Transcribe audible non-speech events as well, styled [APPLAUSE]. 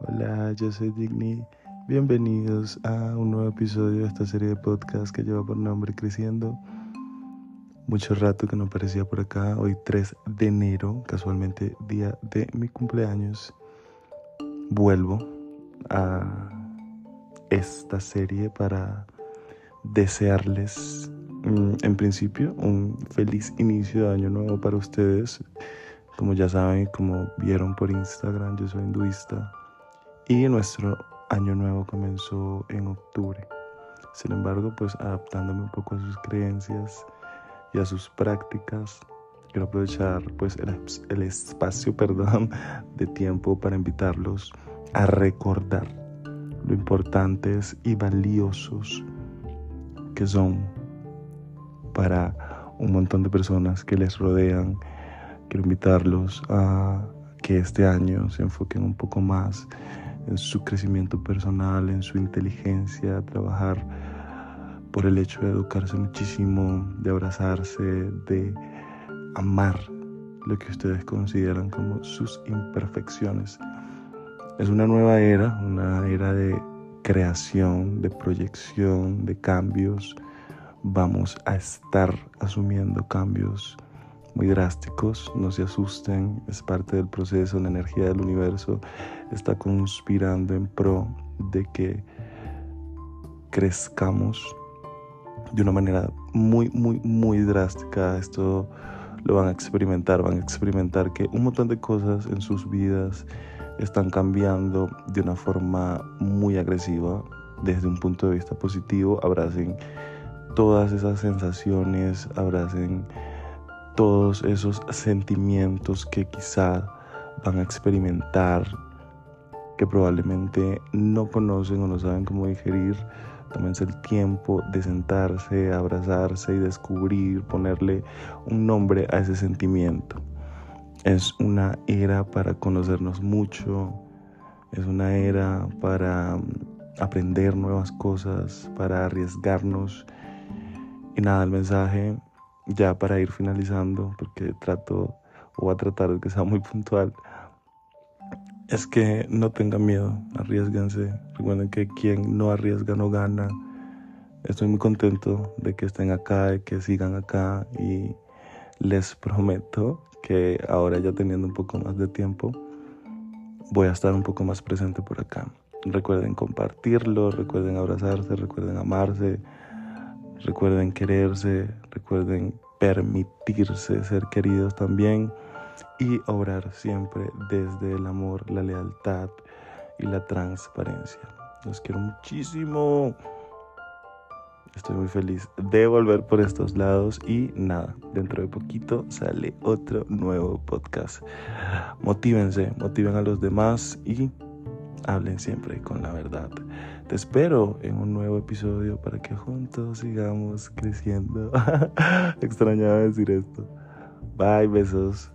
Hola, yo soy Digny. Bienvenidos a un nuevo episodio de esta serie de podcast que lleva por nombre Creciendo. Mucho rato que no aparecía por acá. Hoy 3 de enero, casualmente día de mi cumpleaños. Vuelvo a esta serie para desearles mm, en principio un feliz inicio de año nuevo para ustedes. Como ya saben, como vieron por Instagram, yo soy hinduista y nuestro año nuevo comenzó en octubre. Sin embargo, pues adaptándome un poco a sus creencias y a sus prácticas, quiero aprovechar pues el, el espacio, [LAUGHS] perdón, de tiempo para invitarlos a recordar lo importantes y valiosos que son para un montón de personas que les rodean Quiero invitarlos a que este año se enfoquen un poco más en su crecimiento personal, en su inteligencia, trabajar por el hecho de educarse muchísimo, de abrazarse, de amar lo que ustedes consideran como sus imperfecciones. Es una nueva era, una era de creación, de proyección, de cambios. Vamos a estar asumiendo cambios muy drásticos, no se asusten, es parte del proceso, la energía del universo está conspirando en pro de que crezcamos de una manera muy, muy, muy drástica. Esto lo van a experimentar, van a experimentar que un montón de cosas en sus vidas están cambiando de una forma muy agresiva desde un punto de vista positivo. Abracen todas esas sensaciones, abracen todos esos sentimientos que quizá van a experimentar, que probablemente no conocen o no saben cómo digerir. Tómense el tiempo de sentarse, abrazarse y descubrir, ponerle un nombre a ese sentimiento. Es una era para conocernos mucho, es una era para mm, aprender nuevas cosas, para arriesgarnos. Y nada, el mensaje ya para ir finalizando, porque trato o voy a tratar de que sea muy puntual, es que no tengan miedo, arriesguense. Recuerden que quien no arriesga no gana. Estoy muy contento de que estén acá, de que sigan acá y les prometo que ahora ya teniendo un poco más de tiempo, voy a estar un poco más presente por acá. Recuerden compartirlo, recuerden abrazarse, recuerden amarse, Recuerden quererse, recuerden permitirse ser queridos también y obrar siempre desde el amor, la lealtad y la transparencia. Los quiero muchísimo. Estoy muy feliz de volver por estos lados y nada, dentro de poquito sale otro nuevo podcast. Motívense, motiven a los demás y hablen siempre con la verdad. Te espero en un nuevo episodio para que juntos sigamos creciendo. [LAUGHS] Extrañaba decir esto. Bye, besos.